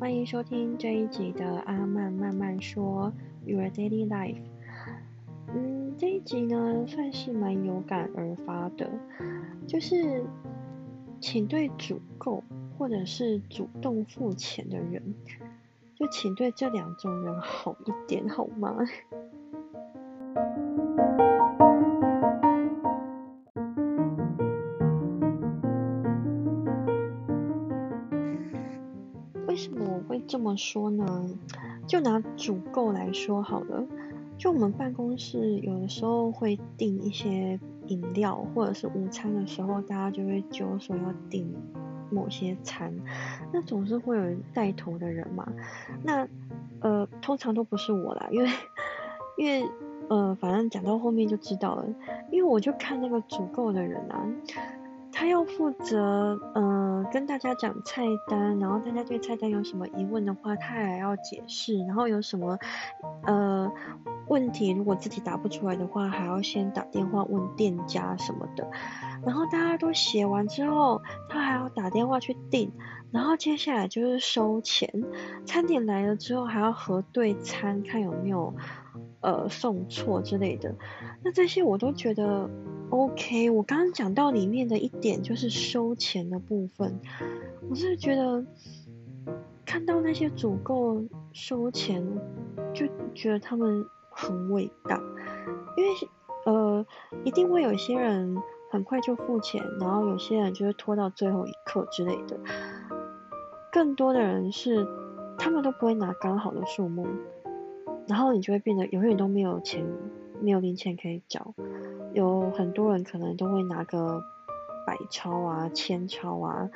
欢迎收听这一集的阿曼慢慢说 Your Daily Life。嗯，这一集呢算是蛮有感而发的，就是请对主购或者是主动付钱的人，就请对这两种人好一点好吗？这么说呢？就拿主购来说好了，就我们办公室有的时候会订一些饮料，或者是午餐的时候，大家就会揪说要订某些餐，那总是会有人带头的人嘛。那呃，通常都不是我啦，因为因为呃，反正讲到后面就知道了，因为我就看那个主购的人啊。他要负责，嗯，跟大家讲菜单，然后大家对菜单有什么疑问的话，他还要解释，然后有什么，呃，问题如果自己答不出来的话，还要先打电话问店家什么的，然后大家都写完之后，他还要打电话去订，然后接下来就是收钱，餐点来了之后还要核对餐，看有没有，呃，送错之类的，那这些我都觉得。OK，我刚刚讲到里面的一点就是收钱的部分，我是觉得看到那些主购收钱，就觉得他们很伟大，因为呃一定会有些人很快就付钱，然后有些人就会拖到最后一刻之类的，更多的人是他们都不会拿刚好的数目，然后你就会变得永远都没有钱，没有零钱可以找。有很多人可能都会拿个百钞啊、千钞啊，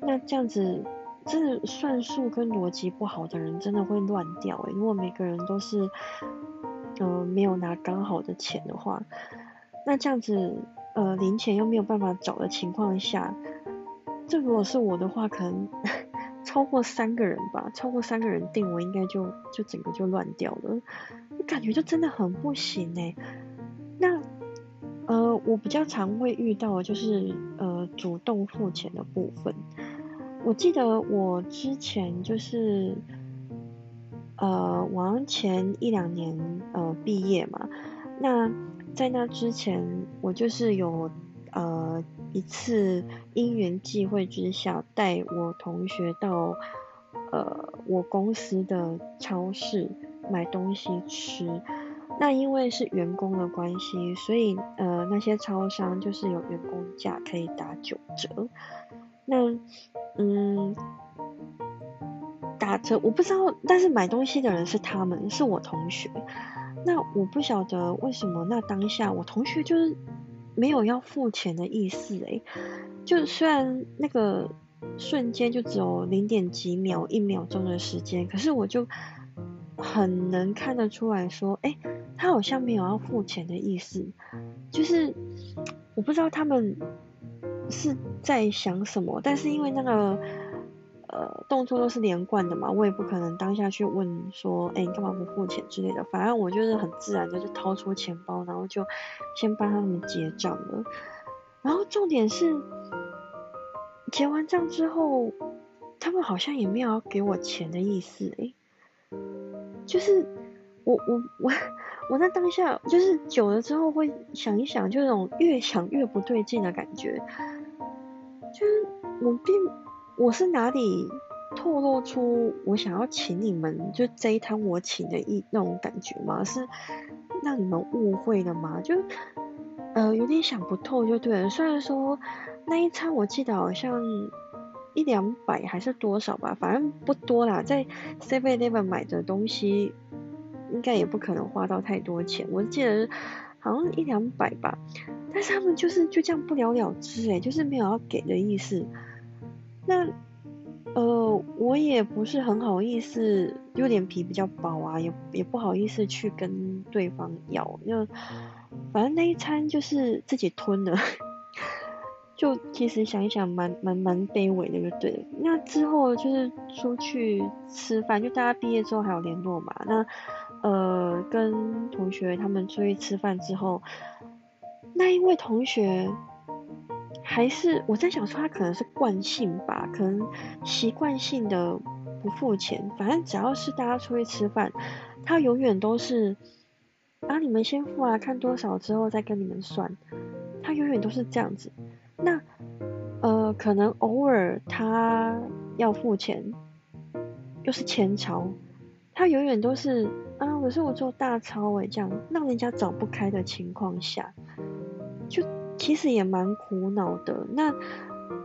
那这样子，这算术跟逻辑不好的人真的会乱掉诶。如果每个人都是，呃，没有拿刚好的钱的话，那这样子，呃，零钱又没有办法找的情况下，这如果是我的话，可能 超过三个人吧，超过三个人定，我应该就就整个就乱掉了，感觉就真的很不行诶。那，呃，我比较常会遇到的就是呃主动付钱的部分。我记得我之前就是呃往前一两年呃毕业嘛，那在那之前我就是有呃一次因缘际会之下带我同学到呃我公司的超市买东西吃。那因为是员工的关系，所以呃那些超商就是有员工价可以打九折。那嗯打折我不知道，但是买东西的人是他们，是我同学。那我不晓得为什么那当下我同学就是没有要付钱的意思诶，就虽然那个瞬间就只有零点几秒一秒钟的时间，可是我就很能看得出来说，哎。他好像没有要付钱的意思，就是我不知道他们是在想什么，但是因为那个呃动作都是连贯的嘛，我也不可能当下去问说，哎，你干嘛不付钱之类的。反正我就是很自然的就掏出钱包，然后就先帮他们结账了。然后重点是结完账之后，他们好像也没有要给我钱的意思，哎，就是我我我。我在当下就是久了之后会想一想，就那种越想越不对劲的感觉。就是我并我是哪里透露出我想要请你们就这一摊我请的一那种感觉吗？是让你们误会了吗？就呃有点想不透就对了。虽然说那一餐我记得好像一两百还是多少吧，反正不多啦，在 Seven Eleven 买的东西。应该也不可能花到太多钱，我记得好像一两百吧，但是他们就是就这样不了了之，哎，就是没有要给的意思。那呃，我也不是很好意思，就脸皮比较薄啊，也也不好意思去跟对方要，就反正那一餐就是自己吞了，就其实想一想，蛮蛮蛮卑微的，就对了。那之后就是出去吃饭，就大家毕业之后还有联络嘛，那。呃，跟同学他们出去吃饭之后，那一位同学还是我在想说他可能是惯性吧，可能习惯性的不付钱，反正只要是大家出去吃饭，他永远都是啊你们先付啊，看多少之后再跟你们算，他永远都是这样子。那呃可能偶尔他要付钱，又是前朝，他永远都是啊可是我做大超诶，这样让人家找不开的情况下，就其实也蛮苦恼的。那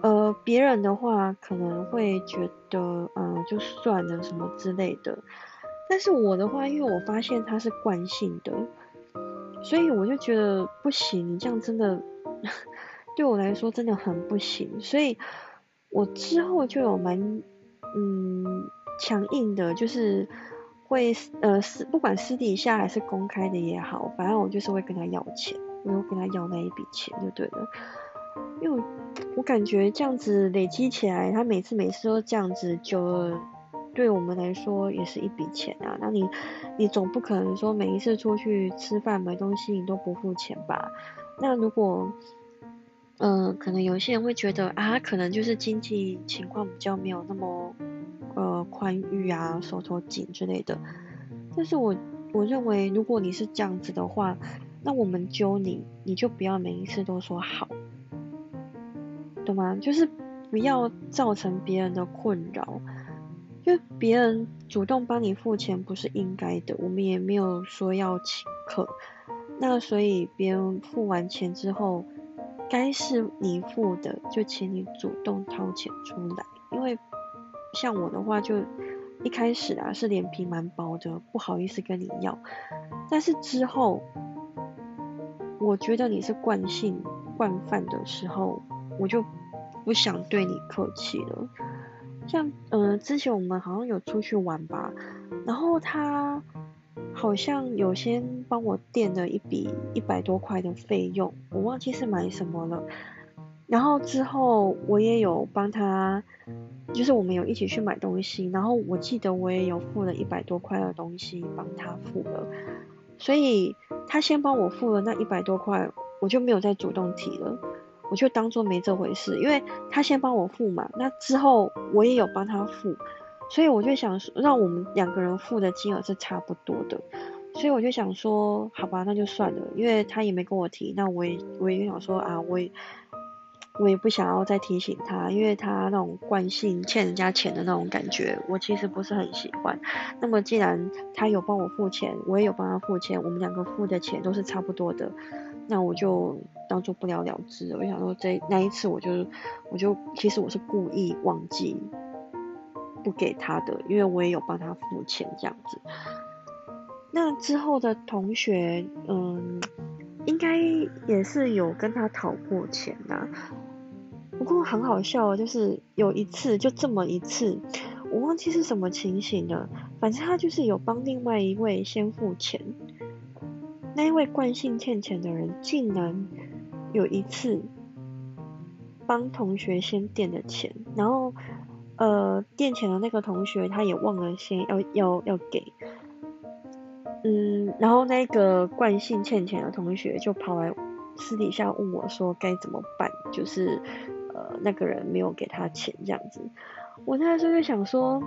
呃，别人的话可能会觉得，嗯，就算了什么之类的。但是我的话，因为我发现他是惯性的，所以我就觉得不行，你这样真的 对我来说真的很不行。所以我之后就有蛮嗯强硬的，就是会呃私不管私底下还是公开的也好，反正我就是会跟他要钱，我会跟他要那一笔钱就对了。因为我感觉这样子累积起来，他每次每次都这样子，就对我们来说也是一笔钱啊。那你你总不可能说每一次出去吃饭买东西你都不付钱吧？那如果嗯，可能有些人会觉得啊，可能就是经济情况比较没有那么呃宽裕啊，手头紧之类的。但是我我认为，如果你是这样子的话，那我们揪你，你就不要每一次都说好。懂吗？就是不要造成别人的困扰，因为别人主动帮你付钱不是应该的，我们也没有说要请客。那所以别人付完钱之后，该是你付的，就请你主动掏钱出来。因为像我的话，就一开始啊是脸皮蛮薄的，不好意思跟你要。但是之后，我觉得你是惯性惯犯的时候。我就不想对你客气了。像呃，之前我们好像有出去玩吧，然后他好像有先帮我垫了一笔一百多块的费用，我忘记是买什么了。然后之后我也有帮他，就是我们有一起去买东西，然后我记得我也有付了一百多块的东西帮他付了，所以他先帮我付了那一百多块，我就没有再主动提了。我就当做没这回事，因为他先帮我付嘛，那之后我也有帮他付，所以我就想说，让我们两个人付的金额是差不多的，所以我就想说，好吧，那就算了，因为他也没跟我提，那我也我也想说啊，我也我也不想要再提醒他，因为他那种惯性欠人家钱的那种感觉，我其实不是很喜欢。那么既然他有帮我付钱，我也有帮他付钱，我们两个付的钱都是差不多的。那我就当做不了了之。我想说，这那一次，我就我就其实我是故意忘记不给他的，因为我也有帮他付钱这样子。那之后的同学，嗯，应该也是有跟他讨过钱呐。不过很好笑，就是有一次，就这么一次，我忘记是什么情形了。反正他就是有帮另外一位先付钱。那一位惯性欠钱的人，竟然有一次帮同学先垫的钱，然后呃垫钱的那个同学他也忘了先要要要给，嗯，然后那个惯性欠钱的同学就跑来私底下问我说该怎么办，就是那个人没有给他钱这样子，我那时候就想说，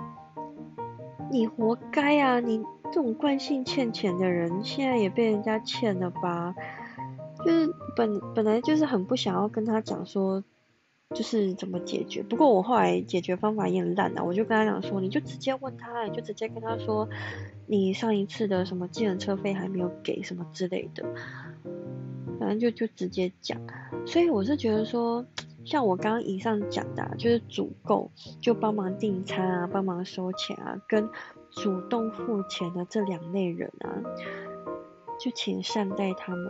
你活该啊你。这种惯性欠钱的人，现在也被人家欠了吧？就是本本来就是很不想要跟他讲说，就是怎么解决。不过我后来解决方法也很烂啊，我就跟他讲说，你就直接问他，你就直接跟他说，你上一次的什么计程车费还没有给什么之类的，反正就就直接讲。所以我是觉得说，像我刚刚以上讲的，就是主购就帮忙订餐啊，帮忙收钱啊，跟。主动付钱的这两类人啊，就请善待他们。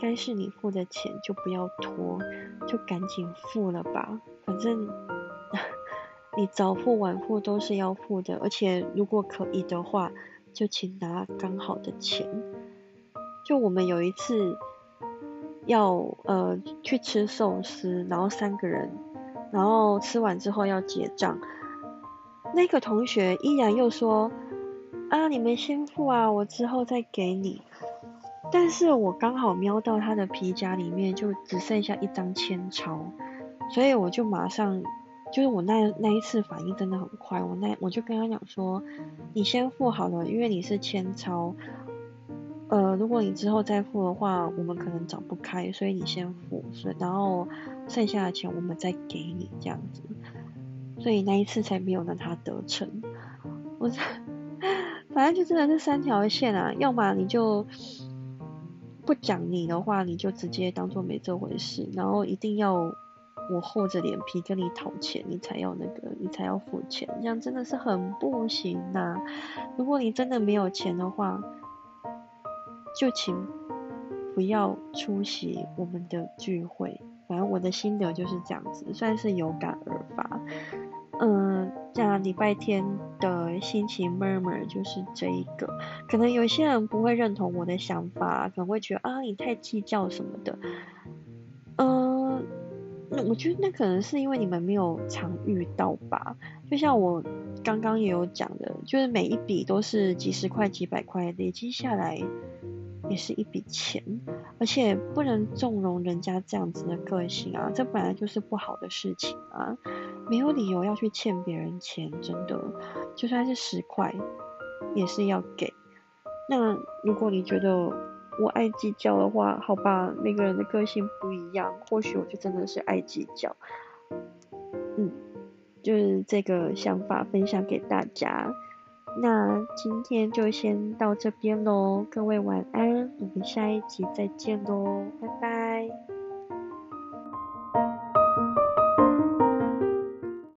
该是你付的钱就不要拖，就赶紧付了吧。反正 你早付晚付都是要付的，而且如果可以的话，就请拿刚好的钱。就我们有一次要呃去吃寿司，然后三个人，然后吃完之后要结账。那个同学依然又说：“啊，你们先付啊，我之后再给你。”但是我刚好瞄到他的皮夹里面就只剩下一张千钞，所以我就马上就是我那那一次反应真的很快，我那我就跟他讲说，你先付好了，因为你是千超，呃，如果你之后再付的话，我们可能找不开，所以你先付，所以然后剩下的钱我们再给你这样子，所以那一次才没有让他得逞。我 反正就真的是三条线啊，要么你就。不讲你的话，你就直接当做没这回事，然后一定要我厚着脸皮跟你讨钱，你才要那个，你才要付钱，这样真的是很不行呐。如果你真的没有钱的话，就请不要出席我们的聚会。反正我的心得就是这样子，算是有感而发。嗯，样礼拜天的心情妹妹就是这一个，可能有些人不会认同我的想法，可能会觉得啊你太计较什么的。嗯，那我觉得那可能是因为你们没有常遇到吧。就像我刚刚也有讲的，就是每一笔都是几十块、几百块累积下来。也是一笔钱，而且不能纵容人家这样子的个性啊，这本来就是不好的事情啊，没有理由要去欠别人钱，真的，就算是十块，也是要给。那如果你觉得我爱计较的话，好吧，每个人的个性不一样，或许我就真的是爱计较。嗯，就是这个想法分享给大家。那今天就先到这边喽，各位晚安，我们下一集再见喽，拜拜。